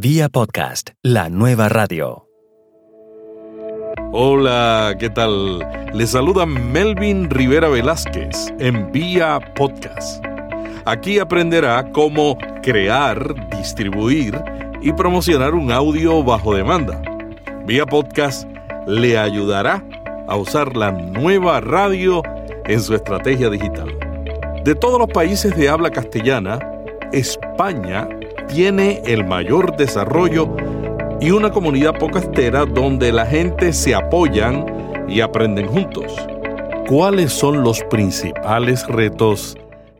Vía podcast, la nueva radio. Hola, ¿qué tal? Les saluda Melvin Rivera Velázquez en Vía Podcast. Aquí aprenderá cómo crear, distribuir y promocionar un audio bajo demanda. Vía Podcast le ayudará a usar la nueva radio en su estrategia digital. De todos los países de habla castellana, España tiene el mayor desarrollo y una comunidad podcastera donde la gente se apoyan y aprenden juntos. ¿Cuáles son los principales retos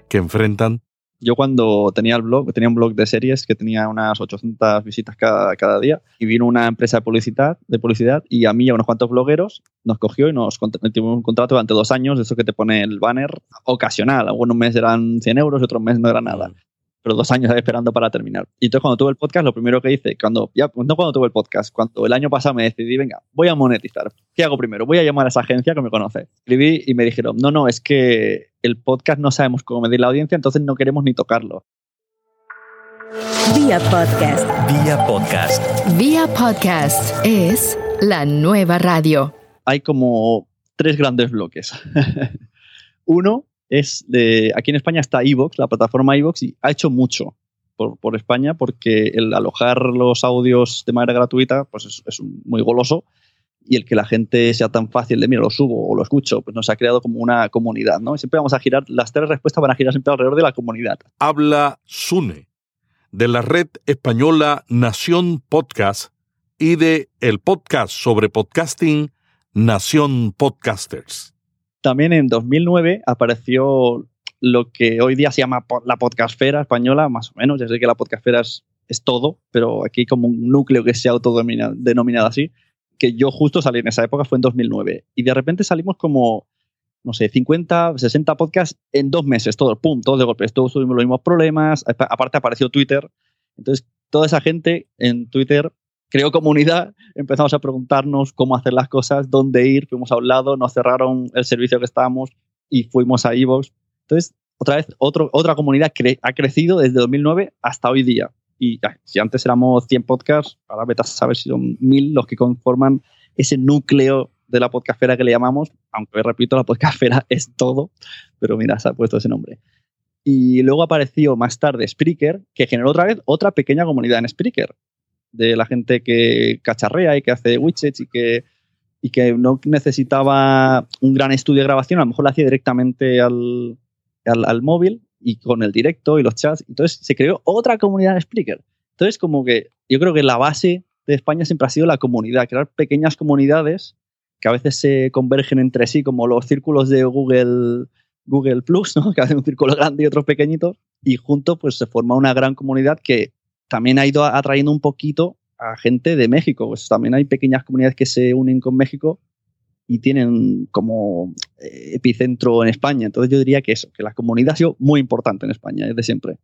que enfrentan? Yo cuando tenía el blog, tenía un blog de series que tenía unas 800 visitas cada, cada día y vino una empresa de publicidad, de publicidad y a mí y a unos cuantos blogueros nos cogió y nos metimos un contrato durante dos años, de eso que te pone el banner ocasional. Algunos meses eran 100 euros, otros meses no era nada pero dos años esperando para terminar. Y entonces cuando tuve el podcast, lo primero que hice, cuando, ya, no cuando tuve el podcast, cuando el año pasado me decidí, venga, voy a monetizar. ¿Qué hago primero? Voy a llamar a esa agencia que me conoce. Escribí y me dijeron, no, no, es que el podcast no sabemos cómo medir la audiencia, entonces no queremos ni tocarlo. Vía podcast. Vía podcast. Vía podcast es la nueva radio. Hay como tres grandes bloques. Uno es de, aquí en España está Evox, la plataforma Evox, y ha hecho mucho por, España porque el alojar los audios de manera gratuita pues es, muy goloso y el que la gente sea tan fácil de, mira, lo subo o lo escucho, pues nos ha creado como una comunidad, ¿no? siempre vamos a girar, las tres respuestas van a girar siempre alrededor de la comunidad. Habla Sune, de la red española Nación Podcast y de el podcast sobre podcasting Nación Podcasters. También en 2009 apareció lo que hoy día se llama la podcastfera española, más o menos. Ya sé que la podcastfera es, todo, pero aquí como un núcleo que se ha autodenominado así, que yo justo salí en esa época, fue en 2009. Y de repente salimos como, no sé, 50, 60 podcasts en dos meses, todo, pum, todos de golpe. Todos tuvimos los mismos problemas. Aparte apareció Twitter. Entonces, toda esa gente en Twitter creó comunidad, empezamos a preguntarnos cómo hacer las cosas, dónde ir, fuimos a un lado, nos cerraron el servicio que estábamos y fuimos a Evox. Entonces, otra vez, otro, otra comunidad ha crecido desde 2009 hasta hoy día. Y si antes éramos 100 podcasts, ahora vete a saber si son 1000 los que conforman ese núcleo de la podcastfera que le llamamos, aunque repito, la podcastfera es todo, pero mira, se ha puesto ese nombre. Y luego apareció más tarde Spreaker, que generó otra vez otra pequeña comunidad en Spreaker de la gente que cacharrea y que hace widgets y que, y que no necesitaba un gran estudio de grabación, a lo mejor lo hacía directamente al, al, móvil y con el directo y los chats. Entonces se creó otra comunidad en Spreaker. Entonces como que yo creo que la base de España siempre ha sido la comunidad, crear pequeñas comunidades que a veces se convergen entre sí, como los círculos de Google, Google Plus, ¿no? que hacen un círculo grande y otros pequeñitos, y juntos pues se forma una gran comunidad que también ha ido atrayendo un poquito a gente de México. Pues también hay pequeñas comunidades que se unen con México y tienen como eh, epicentro en España. Entonces yo diría que eso, que la comunidad ha sido muy importante en España desde siempre.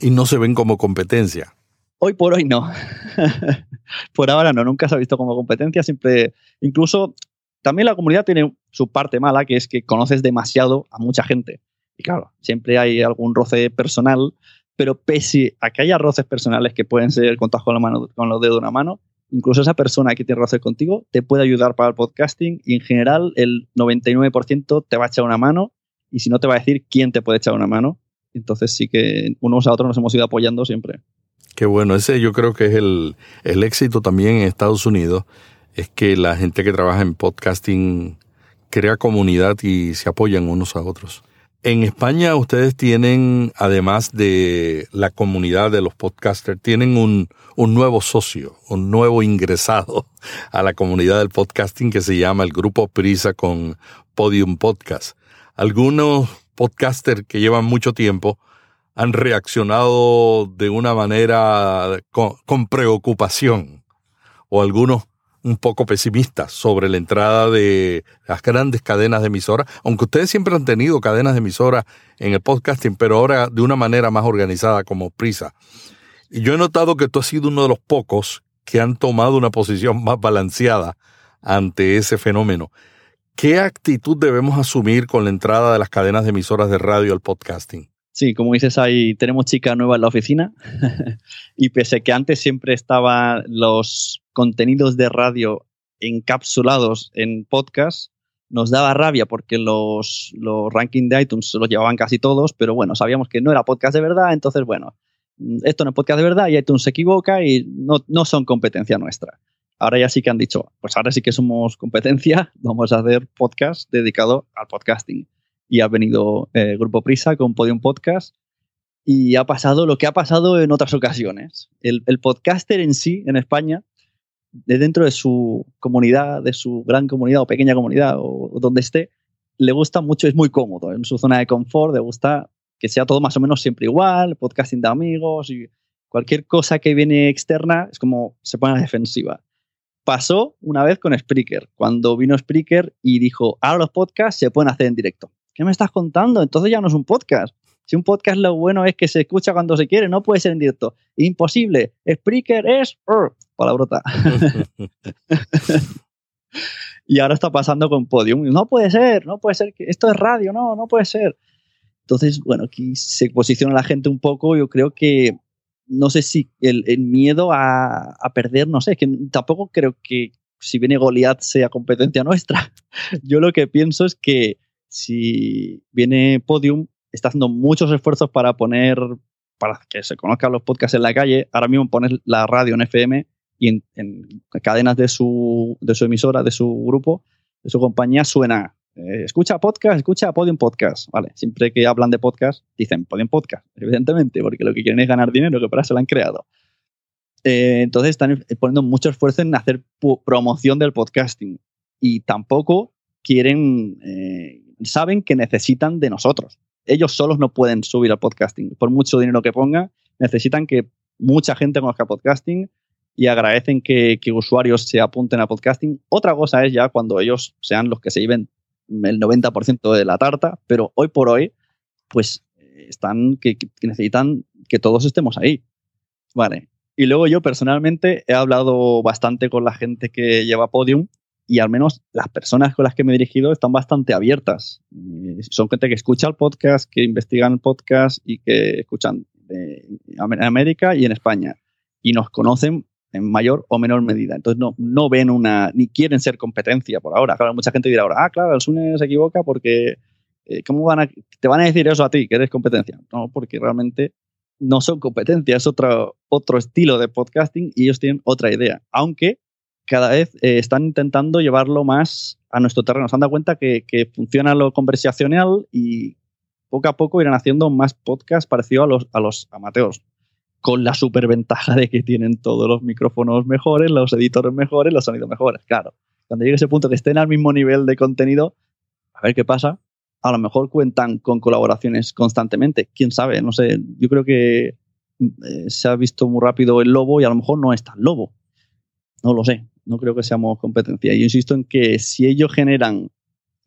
Y no se ven como competencia. Hoy por hoy no. por ahora no, nunca se ha visto como competencia. Siempre, incluso también la comunidad tiene su parte mala, que es que conoces demasiado a mucha gente. Y claro, siempre hay algún roce personal pero pese a que haya roces personales que pueden ser contados con, la mano, con los dedos de una mano, incluso esa persona que tiene roces contigo te puede ayudar para el podcasting y en general el 99% te va a echar una mano y si no te va a decir quién te puede echar una mano. Entonces sí que unos a otros nos hemos ido apoyando siempre. Qué bueno, ese yo creo que es el, el éxito también en Estados Unidos, es que la gente que trabaja en podcasting crea comunidad y se apoyan unos a otros. En España ustedes tienen, además de la comunidad de los podcasters, tienen un, un, nuevo socio, un nuevo ingresado a la comunidad del podcasting que se llama el Grupo Prisa con Podium Podcast. Algunos podcasters que llevan mucho tiempo han reaccionado de una manera con, con preocupación o algunos un poco pesimistas sobre la entrada de las grandes cadenas de emisoras, aunque ustedes siempre han tenido cadenas de emisoras en el podcasting, pero ahora de una manera más organizada como Prisa. Y yo he notado que tú has sido uno de los pocos que han tomado una posición más balanceada ante ese fenómeno. ¿Qué actitud debemos asumir con la entrada de las cadenas de emisoras de radio al podcasting? Sí, como dices, ahí tenemos chica nueva en la oficina y pese que antes siempre estaban los contenidos de radio encapsulados en podcast, nos daba rabia porque los, los rankings de iTunes los llevaban casi todos, pero bueno, sabíamos que no era podcast de verdad, entonces bueno, esto no es podcast de verdad y iTunes se equivoca y no, no son competencia nuestra. Ahora ya sí que han dicho, pues ahora sí que somos competencia, vamos a hacer podcast dedicado al podcasting y ha venido eh, Grupo Prisa con Podium Podcast y ha pasado lo que ha pasado en otras ocasiones. El, podcaster en sí, en España, de dentro de su comunidad, de su gran comunidad o pequeña comunidad o, donde esté, le gusta mucho, es muy cómodo en su zona de confort, le gusta que sea todo más o menos siempre igual, podcasting de amigos y cualquier cosa que viene externa es como se pone a la defensiva. Pasó una vez con Spreaker, cuando vino Spreaker y dijo, ahora los podcasts se pueden hacer en directo. ¿Qué me estás contando? Entonces ya no es un podcast. Si un podcast lo bueno es que se escucha cuando se quiere, no puede ser en directo. Imposible. Spreaker es palabrota. y ahora está pasando con Podium. No puede ser, no puede ser que esto es radio, no, no puede ser. Entonces, bueno, aquí se posiciona la gente un poco. Yo creo que no sé si el, miedo a, a, perder, no sé, que tampoco creo que si viene Goliath sea competencia nuestra. Yo lo que pienso es que si viene Podium, está haciendo muchos esfuerzos para poner, para que se conozcan los podcasts en la calle. Ahora mismo pones la radio en FM y en, cadenas de su, de su emisora, de su grupo, de su compañía, suena. Eh, escucha podcast, escucha Podium Podcast. Vale, siempre que hablan de podcast, dicen Podium Podcast, evidentemente, porque lo que quieren es ganar dinero, que para eso lo han creado. Eh, entonces están poniendo mucho esfuerzo en hacer promoción del podcasting y tampoco quieren eh, saben que necesitan de nosotros. Ellos solos no pueden subir al podcasting. Por mucho dinero que ponga, necesitan que mucha gente conozca podcasting y agradecen que, usuarios se apunten a podcasting. Otra cosa es ya cuando ellos sean los que se lleven el 90% de la tarta, pero hoy por hoy, pues están que, que, necesitan que todos estemos ahí. Vale. Y luego yo personalmente he hablado bastante con la gente que lleva Podium y al menos las personas con las que me he dirigido están bastante abiertas. son gente que escucha el podcast, que investigan el podcast y que escuchan en América y en España. Y nos conocen en mayor o menor medida. Entonces no, no ven una, ni quieren ser competencia por ahora. Claro, mucha gente dirá ahora, ah, claro, el SUNE se equivoca porque, eh, ¿cómo van a, te van a decir eso a ti, que eres competencia? No, porque realmente no son competencia, es otro, otro estilo de podcasting y ellos tienen otra idea. Aunque cada vez eh, están intentando llevarlo más a nuestro terreno. Se han dado cuenta que, funciona lo conversacional y poco a poco irán haciendo más podcasts parecidos a los, a los amateurs, con la superventaja de que tienen todos los micrófonos mejores, los editores mejores, los sonidos mejores. Claro, cuando llegue ese punto que estén al mismo nivel de contenido, a ver qué pasa. A lo mejor cuentan con colaboraciones constantemente. Quién sabe, no sé. Yo creo que eh, se ha visto muy rápido el lobo y a lo mejor no es tan lobo. No lo sé no creo que seamos competencia. Yo insisto en que si ellos generan,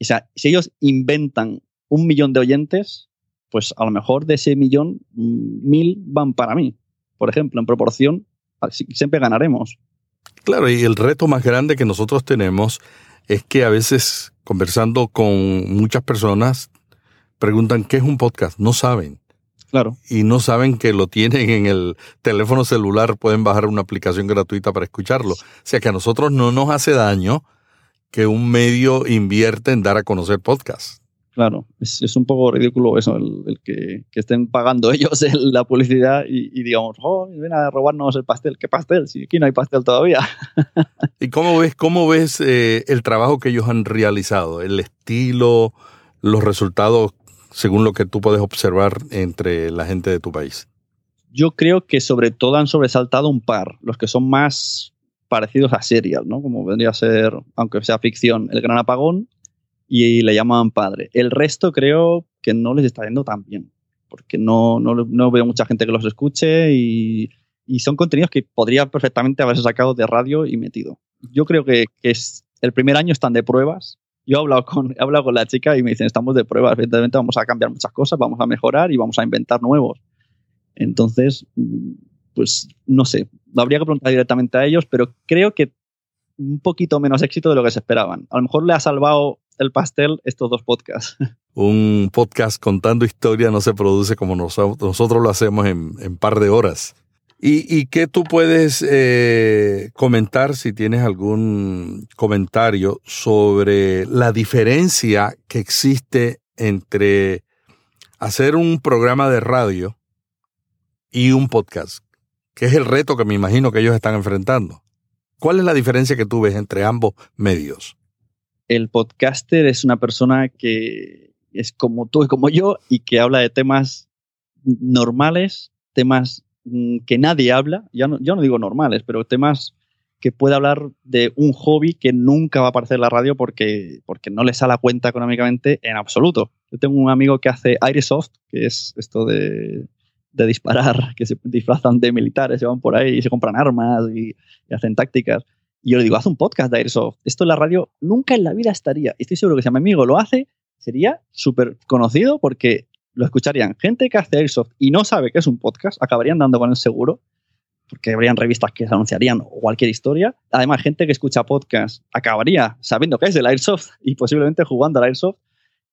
o sea, si ellos inventan un millón de oyentes, pues a lo mejor de ese millón, mm, mil van para mí. Por ejemplo, en proporción, siempre ganaremos. Claro, y el reto más grande que nosotros tenemos es que a veces conversando con muchas personas preguntan qué es un podcast, no saben. Y no saben que lo tienen en el teléfono celular, pueden bajar una aplicación gratuita para escucharlo. O sea que a nosotros no nos hace daño que un medio invierte en dar a conocer podcasts. Claro, es, un poco ridículo eso, el, que, estén pagando ellos la publicidad y, digamos, oh, ven a robarnos el pastel. ¿Qué pastel? Si aquí no hay pastel todavía. ¿Y cómo ves, cómo ves eh, el trabajo que ellos han realizado? El estilo, los resultados según lo que tú puedes observar entre la gente de tu país? Yo creo que sobre todo han sobresaltado un par, los que son más parecidos a serial, ¿no? Como vendría a ser, aunque sea ficción, El Gran Apagón y le llaman Padre. El resto creo que no les está yendo tan bien, porque no, no, veo mucha gente que los escuche y, y, son contenidos que podría perfectamente haberse sacado de radio y metido. Yo creo que, que es, el primer año están de pruebas yo he hablado, con, he hablado con la chica y me dicen, estamos de prueba, evidentemente vamos a cambiar muchas cosas, vamos a mejorar y vamos a inventar nuevos. Entonces, pues no sé, habría que preguntar directamente a ellos, pero creo que un poquito menos éxito de lo que se esperaban. A lo mejor le ha salvado el pastel estos dos podcasts. Un podcast contando historia no se produce como nosotros lo hacemos en, en par de horas. ¿Y, qué tú puedes eh, comentar si tienes algún comentario sobre la diferencia que existe entre hacer un programa de radio y un podcast? Que es el reto que me imagino que ellos están enfrentando. ¿Cuál es la diferencia que tú ves entre ambos medios? El podcaster es una persona que es como tú y como yo y que habla de temas normales, temas que nadie habla, ya no, yo no digo normales, pero temas que puede hablar de un hobby que nunca va a aparecer en la radio porque, porque no le sale a cuenta económicamente en absoluto. Yo tengo un amigo que hace Airsoft, que es esto de de disparar, que se disfrazan de militares, se van por ahí y se compran armas y, hacen tácticas. Y yo le digo, haz un podcast de Airsoft. Esto en la radio nunca en la vida estaría. Estoy seguro que si a mi amigo lo hace, sería súper conocido porque lo escucharían gente que hace Airsoft y no sabe que es un podcast, acabarían dando con el seguro, porque habrían revistas que se anunciarían o cualquier historia. Además, gente que escucha podcast acabaría sabiendo que es el Airsoft y posiblemente jugando al Airsoft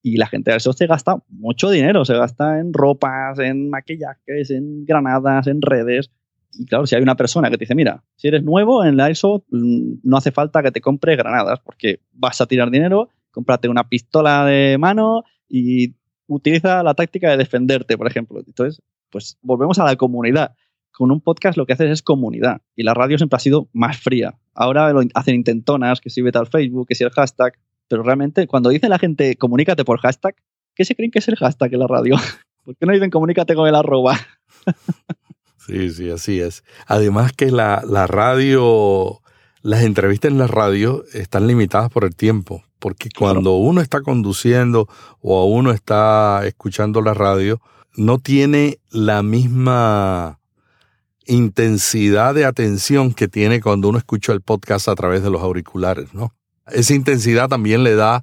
y la gente de eso se gasta mucho dinero, se gasta en ropas, en maquillajes, en granadas, en redes. Y claro, si hay una persona que te dice, mira, si eres nuevo en la ESO, mm, no hace falta que te compres granadas, porque vas a tirar dinero, cómprate una pistola de mano y utiliza la táctica de defenderte, por ejemplo. Entonces, pues volvemos a la comunidad. Con un podcast lo que haces es comunidad y la radio siempre ha sido más fría. Ahora lo hacen intentonas, que si vete al Facebook, que si el hashtag, pero realmente, cuando dice la gente comunícate por hashtag, ¿qué se creen que es el hashtag en la radio? ¿Por qué no dicen comunícate con el arroba? Sí, sí, así es. Además que la, la radio, las entrevistas en la radio están limitadas por el tiempo, porque cuando uno está conduciendo o uno está escuchando la radio, no tiene la misma intensidad de atención que tiene cuando uno escucha el podcast a través de los auriculares, ¿no? esa intensidad también le da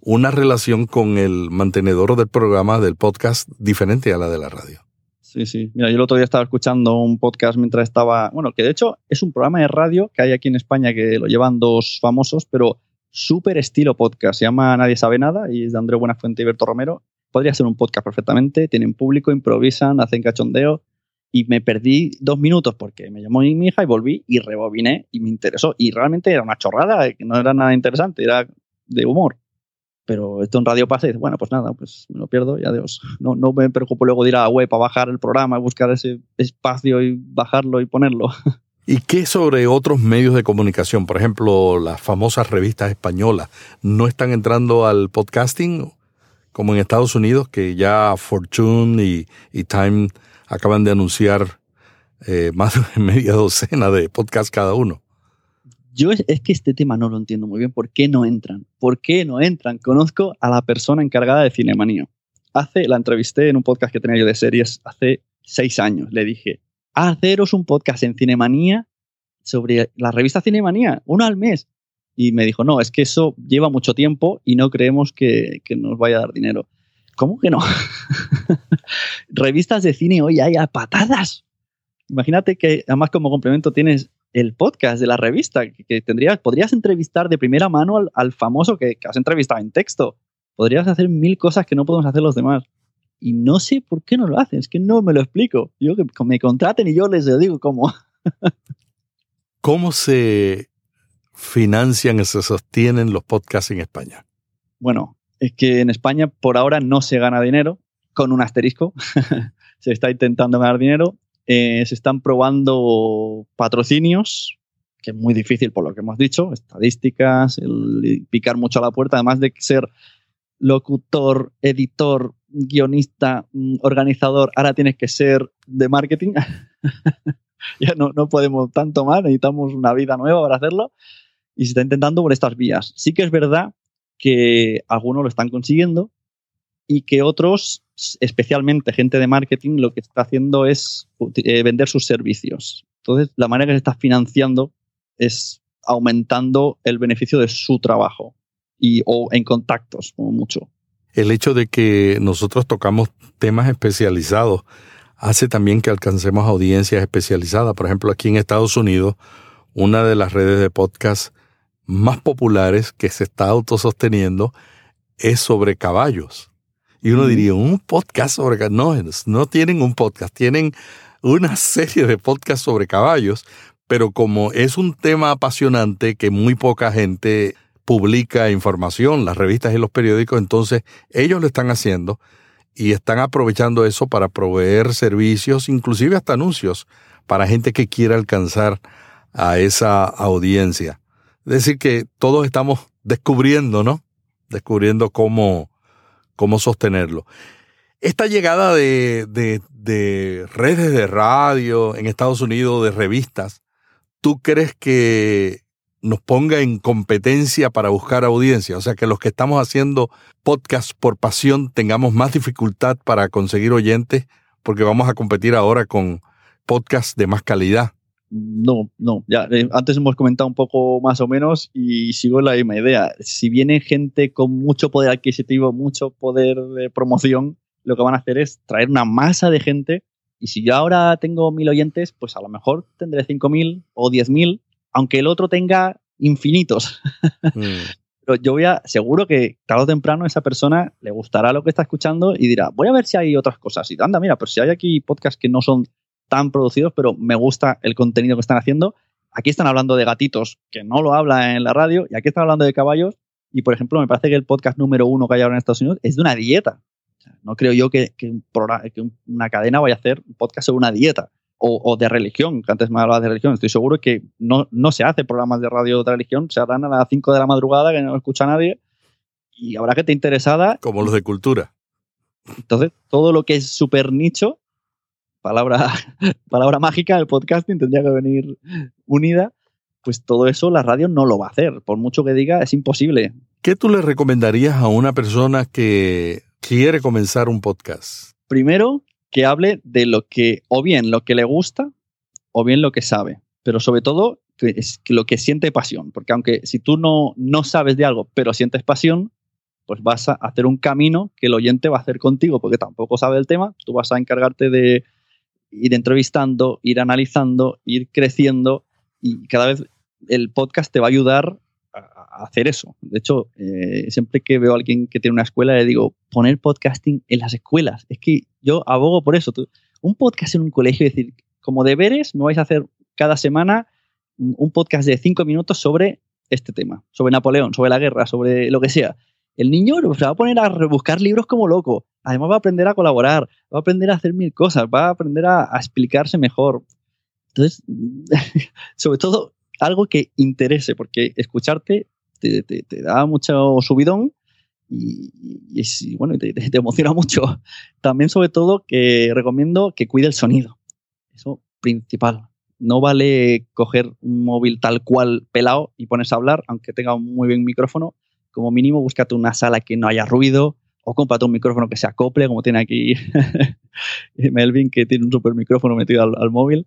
una relación con el mantenedor del programa, del podcast, diferente a la de la radio. Sí, sí. Mira, yo el otro día estaba escuchando un podcast mientras estaba, bueno, que de hecho es un programa de radio que hay aquí en España que lo llevan dos famosos, pero súper estilo podcast. Se llama Nadie sabe nada y es de Andrés Buenafuente y Berto Romero. Podría ser un podcast perfectamente. Tienen público, improvisan, hacen cachondeo y me perdí dos minutos porque me llamó mi hija y volví y rebobiné y me interesó. Y realmente era una chorrada, que no era nada interesante, era de humor. Pero esto en radio pasa y dices, bueno, pues nada, pues me lo pierdo y adiós. No, no me preocupo luego de ir a la web a bajar el programa, buscar ese espacio y bajarlo y ponerlo. ¿Y qué sobre otros medios de comunicación? Por ejemplo, las famosas revistas españolas, ¿no están entrando al podcasting? Como en Estados Unidos, que ya Fortune y, y Time acaban de anunciar eh, más de media docena de podcasts cada uno. Yo es, que este tema no lo entiendo muy bien. ¿Por qué no entran? ¿Por qué no entran? Conozco a la persona encargada de Cinemanía. Hace, la entrevisté en un podcast que tenía yo de series hace seis años. Le dije, haceros un podcast en Cinemanía sobre la revista Cinemanía, uno al mes. Y me dijo, no, es que eso lleva mucho tiempo y no creemos que, que nos vaya a dar dinero. ¿Cómo que no? Revistas de cine hoy hay a patadas. Imagínate que además como complemento tienes el podcast de la revista, que, tendrías, podrías entrevistar de primera mano al, famoso que, has entrevistado en texto. Podrías hacer mil cosas que no podemos hacer los demás. Y no sé por qué no lo hacen, es que no me lo explico. Yo que me contraten y yo les digo cómo. ¿Cómo se financian y se sostienen los podcasts en España? Bueno, es que en España por ahora no se gana dinero, con un asterisco. se está intentando ganar dinero. Eh, se están probando patrocinios, que es muy difícil por lo que hemos dicho, estadísticas, el picar mucho a la puerta, además de ser locutor, editor, guionista, mm, organizador, ahora tienes que ser de marketing. ya no, no podemos tanto más, necesitamos una vida nueva para hacerlo. Y se está intentando por estas vías. Sí que es verdad que algunos lo están consiguiendo y que otros, especialmente gente de marketing, lo que está haciendo es eh, vender sus servicios. Entonces, la manera que se está financiando es aumentando el beneficio de su trabajo y, o en contactos, como mucho. El hecho de que nosotros tocamos temas especializados hace también que alcancemos audiencias especializadas. Por ejemplo, aquí en Estados Unidos, una de las redes de podcast más populares que se está autososteniendo es sobre caballos. Y uno diría, un podcast sobre caballos. No, no tienen un podcast, tienen una serie de podcasts sobre caballos, pero como es un tema apasionante que muy poca gente publica información, las revistas y los periódicos, entonces ellos lo están haciendo y están aprovechando eso para proveer servicios, inclusive hasta anuncios, para gente que quiera alcanzar a esa audiencia. Es decir, que todos estamos descubriendo, ¿no? Descubriendo cómo, cómo sostenerlo. Esta llegada de, de, de redes de radio en Estados Unidos, de revistas, ¿tú crees que nos ponga en competencia para buscar audiencia? O sea, que los que estamos haciendo podcast por pasión tengamos más dificultad para conseguir oyentes porque vamos a competir ahora con podcasts de más calidad. No, no. Ya, eh, antes hemos comentado un poco más o menos y sigo la misma idea. Si viene gente con mucho poder adquisitivo, mucho poder de promoción, lo que van a hacer es traer una masa de gente. Y si yo ahora tengo mil oyentes, pues a lo mejor tendré cinco mil o diez mil, aunque el otro tenga infinitos. Mm. Pero yo voy a, seguro que tarde o temprano esa persona le gustará lo que está escuchando y dirá, voy a ver si hay otras cosas. Y anda, mira, pues si hay aquí podcasts que no son tan producidos, pero me gusta el contenido que están haciendo. Aquí están hablando de gatitos, que no lo habla en la radio, y aquí están hablando de caballos. Y, por ejemplo, me parece que el podcast número uno que hay ahora en Estados Unidos es de una dieta. no creo yo que, que, una cadena vaya a hacer un podcast sobre una dieta o, de religión, que antes me hablaba de religión. Estoy seguro que no, no se hace programas de radio de religión, se harán a las 5 de la madrugada que no escucha nadie y habrá gente interesada. Como los de cultura. Entonces, todo lo que es súper nicho, palabra, palabra mágica, el podcasting tendría que venir unida, pues todo eso la radio no lo va a hacer. Por mucho que diga, es imposible. ¿Qué tú le recomendarías a una persona que quiere comenzar un podcast? Primero, que hable de lo que, o bien lo que le gusta, o bien lo que sabe, pero sobre todo que es lo que siente pasión, porque aunque si tú no, no sabes de algo, pero sientes pasión, pues vas a hacer un camino que el oyente va a hacer contigo, porque tampoco sabe el tema, tú vas a encargarte de ir entrevistando, ir analizando, ir creciendo y cada vez el podcast te va a ayudar hacer eso. De hecho, eh, siempre que veo a alguien que tiene una escuela, le digo, poner podcasting en las escuelas. Es que yo abogo por eso. Un podcast en un colegio, es decir, como deberes, me vais a hacer cada semana un podcast de cinco minutos sobre este tema, sobre Napoleón, sobre la guerra, sobre lo que sea. El niño se va a poner a rebuscar libros como loco. Además va a aprender a colaborar, va a aprender a hacer mil cosas, va a aprender a, a explicarse mejor. Entonces, sobre todo, algo que interese, porque escucharte te, da mucho subidón y, bueno, te, emociona mucho. También, sobre todo, que recomiendo que cuide el sonido. Eso principal. No vale coger un móvil tal cual pelado y pones a hablar, aunque tenga un muy buen micrófono. Como mínimo, búscate una sala que no haya ruido o cómprate un micrófono que se acople, como tiene aquí Melvin, que tiene un super micrófono metido al móvil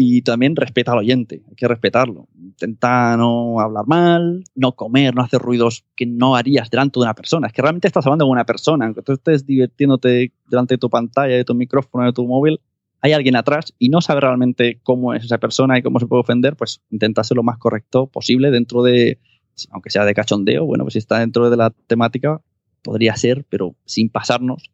y también respeta al oyente, hay que respetarlo. Intenta no hablar mal, no comer, no hacer ruidos que no harías delante de una persona. Es que realmente estás hablando con una persona, aunque tú estés divirtiéndote delante de tu pantalla, de tu micrófono, de tu móvil, hay alguien atrás y no sabe realmente cómo es esa persona y cómo se puede ofender, pues intenta ser lo más correcto posible dentro de, aunque sea de cachondeo, bueno, pues si está dentro de la temática, podría ser, pero sin pasarnos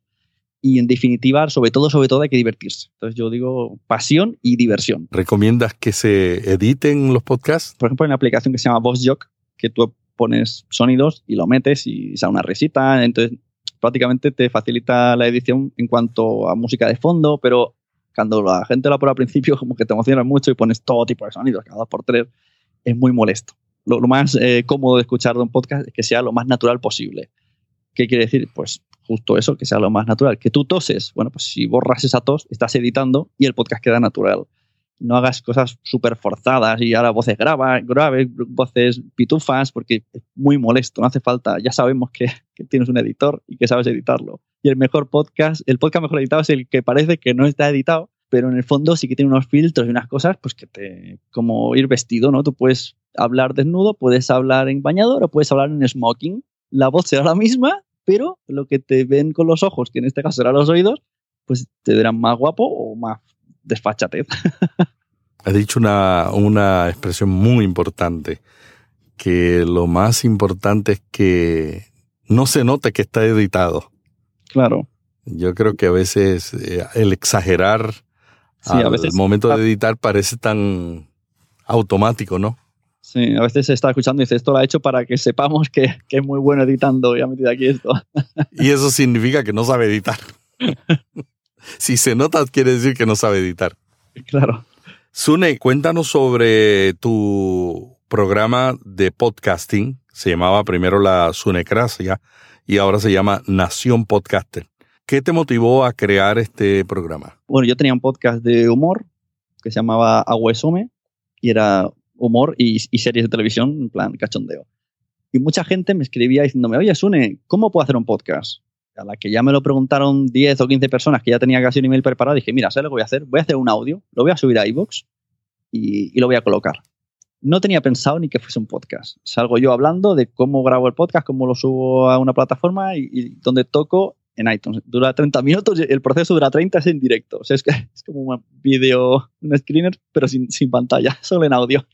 y en definitiva, sobre todo, sobre todo hay que divertirse. Entonces yo digo pasión y diversión. ¿Recomiendas que se editen los podcasts? Por ejemplo, hay una aplicación que se llama VoxJock, que tú pones sonidos y lo metes y sale una risita, entonces prácticamente te facilita la edición en cuanto a música de fondo, pero cuando la gente lo prueba al principio como que te emociona mucho y pones todo tipo de sonidos cada dos por tres, es muy molesto. Lo, más eh, cómodo de escuchar de un podcast es que sea lo más natural posible. ¿Qué quiere decir? Pues justo eso, que sea lo más natural. Que tú toses, bueno, pues si borras esa tos, estás editando y el podcast queda natural. No hagas cosas súper forzadas y ahora voces grava, graves, voces pitufas, porque es muy molesto, no hace falta. Ya sabemos que, que, tienes un editor y que sabes editarlo. Y el mejor podcast, el podcast mejor editado es el que parece que no está editado, pero en el fondo sí que tiene unos filtros y unas cosas, pues que te. como ir vestido, ¿no? Tú puedes hablar desnudo, puedes hablar en bañador o puedes hablar en smoking. La voz será la misma, pero lo que te ven con los ojos, que en este caso serán los oídos, pues te verán más guapo o más desfachatez. Has dicho una, una expresión muy importante, que lo más importante es que no se note que está editado. Claro. Yo creo que a veces eh, el exagerar Sí, a al veces- momento de editar parece tan automático, ¿no? Sí, a veces se está escuchando y dice, esto lo ha hecho para que sepamos que, que es muy bueno editando y ha metido aquí esto. Y eso significa que no sabe editar. si se nota, quiere decir que no sabe editar. claro. Sune, cuéntanos sobre tu programa de podcasting. Se llamaba primero la Sunecracia y ahora se llama Nación Podcaster. ¿Qué te motivó a crear este programa? Bueno, yo tenía un podcast de humor que se llamaba Aguesome y era humor y, y series de televisión en plan cachondeo. Y mucha gente me escribía diciéndome, oye, Sune, ¿cómo puedo hacer un podcast? A la que ya me lo preguntaron 10 o 15 personas que ya tenía casi un email preparado, dije, mira, ¿sabes lo que voy a hacer? Voy a hacer un audio, lo voy a subir a iVoox y, y lo voy a colocar. No tenía pensado ni que fuese un podcast. Salgo yo hablando de cómo grabo el podcast, cómo lo subo a una plataforma y, y donde toco en iTunes. Dura 30 minutos, el proceso dura 30, es en directo. O sea, es, es como un vídeo, un screener, pero sin, sin pantalla, solo en audio.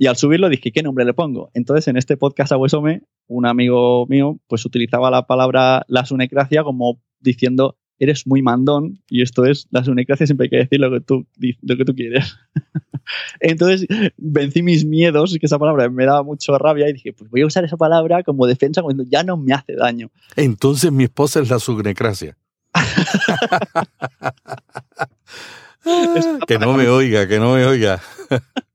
Y al subirlo dije, ¿qué nombre le pongo? Entonces, en este podcast Abuesome, un amigo mío, pues utilizaba la palabra la sunecracia como diciendo, eres muy mandón, y esto es, la sunecracia siempre hay que decir lo que tú, lo que tú quieres. Entonces, vencí mis miedos, que esa palabra me daba mucho rabia, y dije, pues voy a usar esa palabra como defensa cuando ya no me hace daño. Entonces mi esposa es la Sunecracia. que no me oiga, que no me oiga.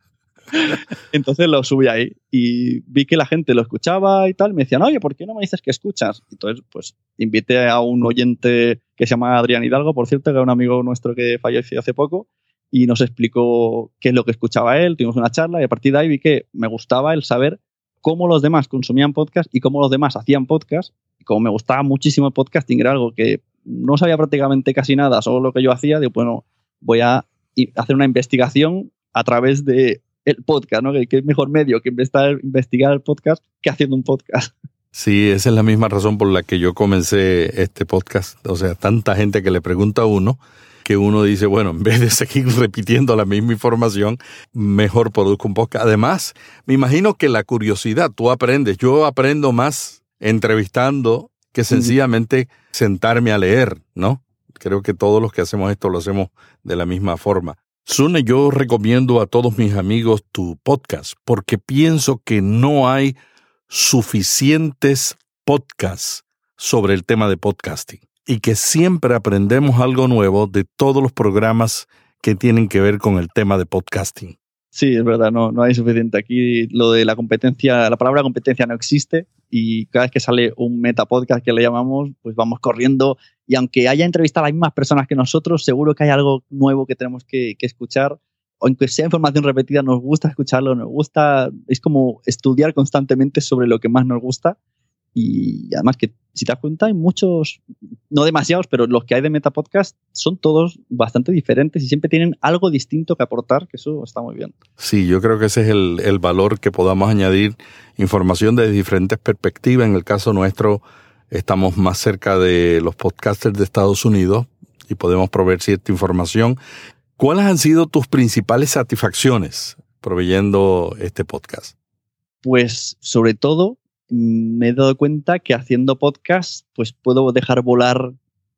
Entonces lo subí ahí y vi que la gente lo escuchaba y tal. Me decían, oye, ¿por qué no me dices que escuchas? Entonces, pues invité a un oyente que se llama Adrián Hidalgo, por cierto, que era un amigo nuestro que falleció hace poco, y nos explicó qué es lo que escuchaba él. Tuvimos una charla y a partir de ahí vi que me gustaba el saber cómo los demás consumían podcast y cómo los demás hacían podcast. Y como me gustaba muchísimo el podcasting, era algo que no sabía prácticamente casi nada, solo lo que yo hacía, digo, bueno, voy a hacer una investigación a través de el podcast, ¿no? Que, que es mejor medio que investigar, investigar el podcast que haciendo un podcast. Sí, esa es la misma razón por la que yo comencé este podcast. O sea, tanta gente que le pregunta a uno que uno dice, bueno, en vez de seguir repitiendo la misma información, mejor produzco un podcast. Además, me imagino que la curiosidad, tú aprendes. Yo aprendo más entrevistando que sencillamente sentarme a leer, ¿no? Creo que todos los que hacemos esto lo hacemos de la misma forma. Sune, yo recomiendo a todos mis amigos tu podcast porque pienso que no hay suficientes podcasts sobre el tema de podcasting y que siempre aprendemos algo nuevo de todos los programas que tienen que ver con el tema de podcasting. Sí, es verdad, no, hay suficiente. Aquí lo de la competencia, la palabra competencia no existe y cada vez que sale un metapodcast que le llamamos, pues vamos corriendo y aunque haya entrevistado a las mismas personas que nosotros, seguro que hay algo nuevo que tenemos que, que escuchar. Aunque sea información repetida, nos gusta escucharlo, nos gusta, es como estudiar constantemente sobre lo que más nos gusta y además que si te das cuenta hay muchos, no demasiados, pero los que hay de Metapodcast son todos bastante diferentes y siempre tienen algo distinto que aportar, que eso está muy bien. Sí, yo creo que ese es el, el valor que podamos añadir, información de diferentes perspectivas. En el caso nuestro, estamos más cerca de los podcasters de Estados Unidos y podemos proveer cierta información. ¿Cuáles han sido tus principales satisfacciones proveyendo este podcast? Pues sobre todo mm, me he dado cuenta que haciendo podcast pues puedo dejar volar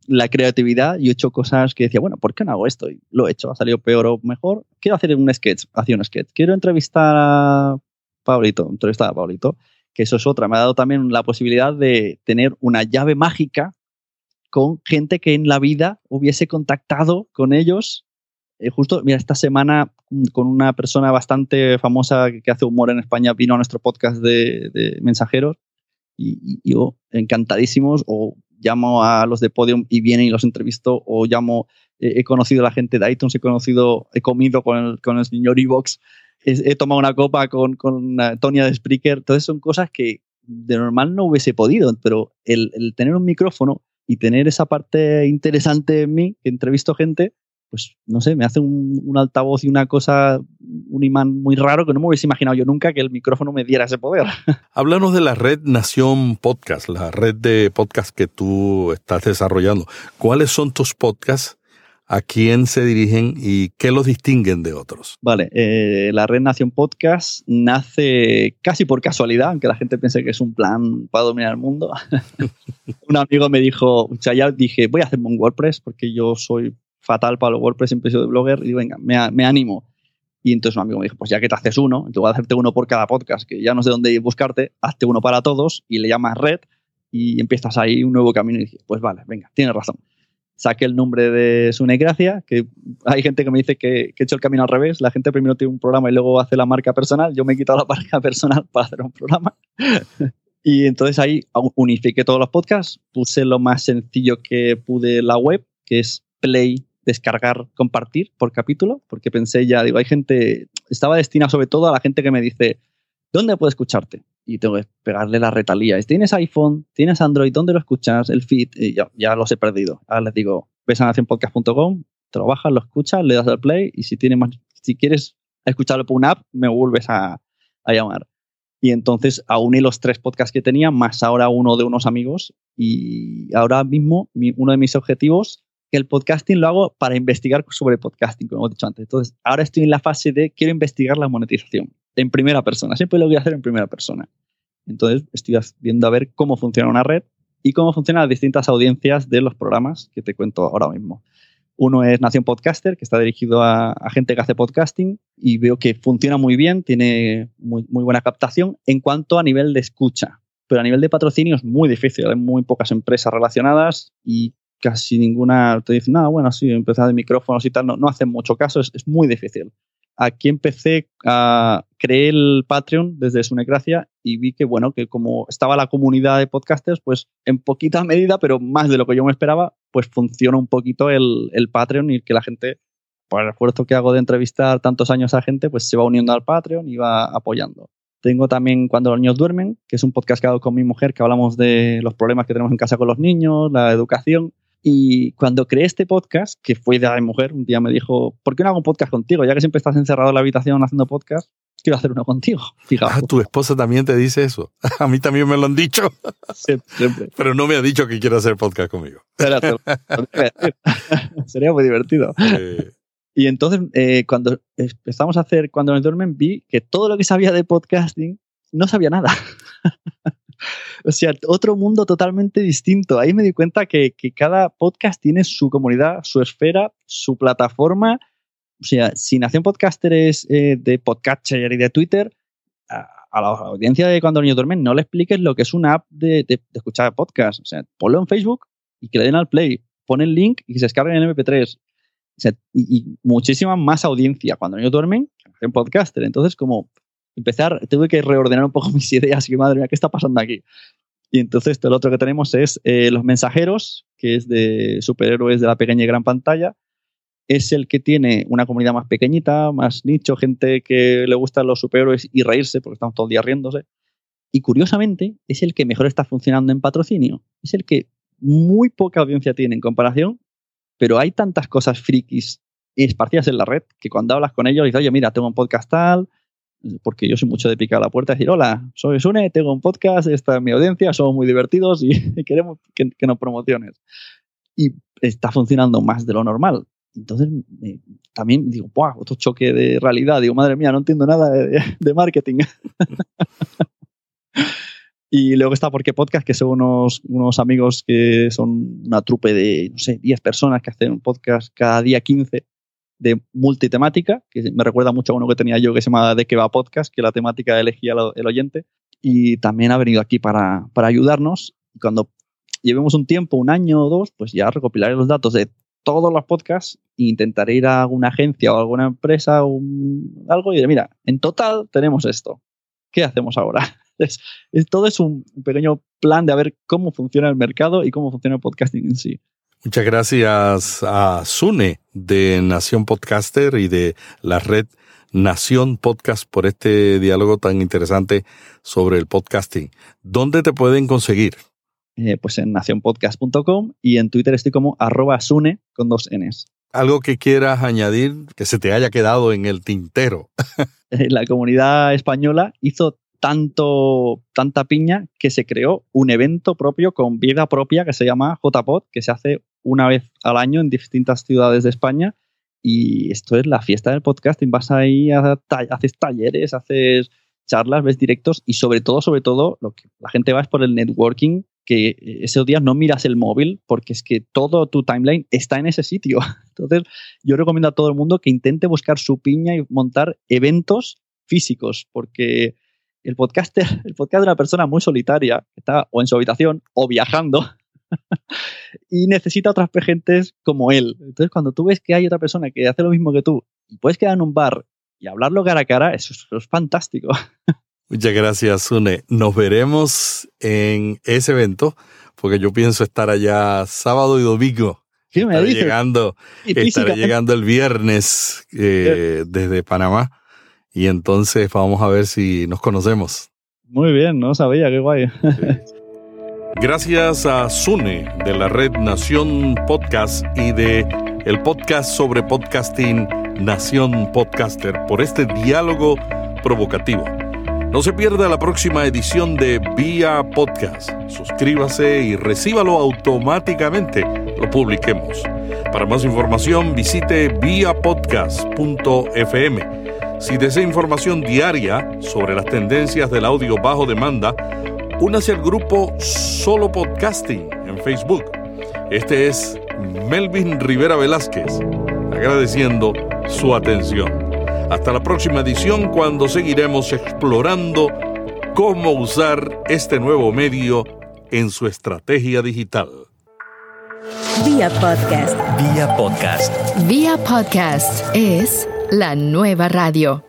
la creatividad y he hecho cosas que decía, bueno, ¿por qué no hago esto? Y lo he hecho, ha salido peor o mejor. Quiero hacer un sketch, hacía un sketch. Quiero entrevistar a Pablito, entrevistar a Pablito, que eso es otra. Me ha dado también la posibilidad de tener una llave mágica con gente que en la vida hubiese contactado con ellos. Eh, justo, mira, esta semana mm, con una persona bastante famosa que hace humor en España vino a nuestro podcast de, mensajeros y, yo encantadísimos o llamo a los de Podium y vienen y los entrevisto o llamo, eh, he conocido a la gente de iTunes, he conocido, he comido con el, con el señor Evox, he, tomado una copa con, con uh, Tonia de Spreaker, entonces son cosas que de normal no hubiese podido, pero el, el tener un micrófono y tener esa parte interesante en mí, que entrevisto gente, pues no sé, me hace un, un, altavoz y una cosa, un imán muy raro que no me hubiese imaginado yo nunca que el micrófono me diera ese poder. Háblanos de la red Nación Podcast, la red de podcast que tú estás desarrollando. ¿Cuáles son tus podcasts ¿A quién se dirigen y qué los distinguen de otros? Vale, eh, la Red Nación Podcast nace casi por casualidad, aunque la gente piense que es un plan para dominar el mundo. un amigo me dijo, ya dije, voy a hacerme un WordPress porque yo soy fatal para los WordPress, siempre he de blogger y venga, me, me animo. Y entonces un amigo me dijo, pues ya que te haces uno, te voy a hacerte uno por cada podcast, que ya no sé dónde buscarte, hazte uno para todos y le llamas red y empiezas ahí un nuevo camino y dices, pues vale, venga, tienes razón. Saqué el nombre de Sune Gracia, que hay gente que me dice que, que, he hecho el camino al revés, la gente primero tiene un programa y luego hace la marca personal, yo me he quitado la marca personal para hacer un programa. y entonces ahí unifiqué todos los podcasts, puse lo más sencillo que pude la web, que es Play descargar, compartir por capítulo, porque pensé ya, digo, hay gente, estaba destinado sobre todo a la gente que me dice, ¿dónde puedo escucharte? Y tengo que pegarle la retalía. ¿Tienes iPhone? ¿Tienes Android? ¿Dónde lo escuchas? El feed. Y ya, ya los he perdido. Ahora les digo, ves a nacionpodcast.com, te lo bajas, lo escuchas, le das al play y si, tienes más, si quieres escucharlo por una app, me vuelves a, a llamar. Y entonces auné los tres podcasts que tenía, más ahora uno de unos amigos. Y ahora mismo mi, uno de mis objetivos que el podcasting lo hago para investigar sobre podcasting, como he dicho antes. Entonces, ahora estoy en la fase de quiero investigar la monetización en primera persona. Siempre lo voy a hacer en primera persona. Entonces, estoy viendo a ver cómo funciona una red y cómo funcionan las distintas audiencias de los programas que te cuento ahora mismo. Uno es Nación Podcaster, que está dirigido a, gente que hace podcasting y veo que funciona muy bien, tiene muy, buena captación en cuanto a nivel de escucha. Pero a nivel de patrocinio es muy difícil, hay muy pocas empresas relacionadas y casi ninguna te dice, nada, bueno, sí, empezar de micrófonos y tal, no, no hacen mucho caso, es, muy difícil. Aquí empecé a crear el Patreon desde Sunecracia y vi que, bueno, que como estaba la comunidad de podcasters, pues en poquita medida, pero más de lo que yo me esperaba, pues funciona un poquito el, el Patreon y que la gente, por el esfuerzo que hago de entrevistar tantos años a gente, pues se va uniendo al Patreon y va apoyando. Tengo también Cuando los niños duermen, que es un podcast que hago con mi mujer, que hablamos de los problemas que tenemos en casa con los niños, la educación. Y cuando creé este podcast, que fue de mi mujer, un día me dijo, ¿por qué no hago un podcast contigo? Ya que siempre estás encerrado en la habitación haciendo podcast, quiero hacer uno contigo. Fijaos. Ah, tu esposa también te dice eso. A mí también me lo han dicho. Siempre, siempre. Pero no me ha dicho que quiere hacer podcast conmigo. Sería muy divertido. Eh. Y entonces, eh, cuando empezamos a hacer Cuando nos duermen, vi que todo lo que sabía de podcasting no sabía nada. o sea, otro mundo totalmente distinto. Ahí me di cuenta que, que, cada podcast tiene su comunidad, su esfera, su plataforma. O sea, si Nación Podcaster es eh, de Podcatcher y de Twitter, a, la audiencia de Cuando los niños duermen no le expliques lo que es una app de, de, escuchar podcast. O sea, ponlo en Facebook y que le den al play. Pon el link y que se descarguen en MP3. O sea, y, muchísima más audiencia cuando ellos duermen en podcaster. Entonces, como empezar, tuve que reordenar un poco mis ideas y madre mía, ¿qué está pasando aquí? Y entonces lo otro que tenemos es eh, Los Mensajeros, que es de superhéroes de la pequeña y gran pantalla. Es el que tiene una comunidad más pequeñita, más nicho, gente que le gustan los superhéroes y reírse, porque estamos todo el día riéndose. Y curiosamente, es el que mejor está funcionando en patrocinio. Es el que muy poca audiencia tiene en comparación, pero hay tantas cosas frikis esparcidas en la red que cuando hablas con ellos dices, oye, mira, tengo un podcast tal, porque yo soy mucho de picar a la puerta y decir, hola, soy Sune, tengo un podcast, esta es mi audiencia, somos muy divertidos y queremos que, que nos promociones. Y está funcionando más de lo normal. Entonces, eh, también digo, ¡buah! Otro choque de realidad. Digo, madre mía, no entiendo nada de, de marketing. y luego está Porque Podcast, que son unos, unos amigos que son una trupe de, no sé, 10 personas que hacen un podcast cada día 15 de multitemática, que me recuerda mucho a uno que tenía yo que se llama De que va podcast, que la temática elegía el oyente. Y también ha venido aquí para, para ayudarnos. Cuando llevemos un tiempo, un año o dos, pues ya recopilaré los datos de todos los podcasts e intentaré ir a alguna agencia o alguna empresa o algo y diré, mira, en total tenemos esto. ¿Qué hacemos ahora? Es, es, todo es un pequeño plan de a ver cómo funciona el mercado y cómo funciona el podcasting en sí. Muchas gracias a Sune de Nación Podcaster y de la red Nación Podcast por este diálogo tan interesante sobre el podcasting. ¿Dónde te pueden conseguir? Eh, pues en nacionpodcast.com y en Twitter estoy como arroba Sune con dos Ns. ¿Algo que quieras añadir que se te haya quedado en el tintero? la comunidad española hizo tanto, tanta piña que se creó un evento propio con vida propia que se llama JPod, que se hace una vez al año en distintas ciudades de España y esto es la fiesta del podcasting. Vas ahí, haces talleres, haces charlas, ves directos y sobre todo, sobre todo, lo que la gente va es por el networking, que esos días no miras el móvil porque es que todo tu timeline está en ese sitio. Entonces, yo recomiendo a todo el mundo que intente buscar su piña y montar eventos físicos porque el podcaster, el podcast de una persona muy solitaria, está o en su habitación o viajando y necesita otras gentes como él. Entonces, cuando tú ves que hay otra persona que hace lo mismo que tú y puedes quedar en un bar y hablarlo cara a cara, eso es, fantástico. Muchas gracias, Sune. Nos veremos en ese evento, porque yo pienso estar allá sábado y domingo. ¿Qué me estaré llegando, estaré llegando el viernes eh, desde Panamá y entonces vamos a ver si nos conocemos. Muy bien, no sabía, qué guay. Gracias a Sune de la red Nación Podcast y de el podcast sobre podcasting Nación Podcaster por este diálogo provocativo. No se pierda la próxima edición de Vía Podcast. Suscríbase y recíbalo automáticamente. Lo publiquemos. Para más información visite viapodcast.fm. Si desea información diaria sobre las tendencias del audio bajo demanda, únase al grupo Solo Podcasting en Facebook. Este es Melvin Rivera Velázquez, agradeciendo su atención. Hasta la próxima edición cuando seguiremos explorando cómo usar este nuevo medio en su estrategia digital. Vía podcast. Vía podcast. Vía podcast es la nueva radio.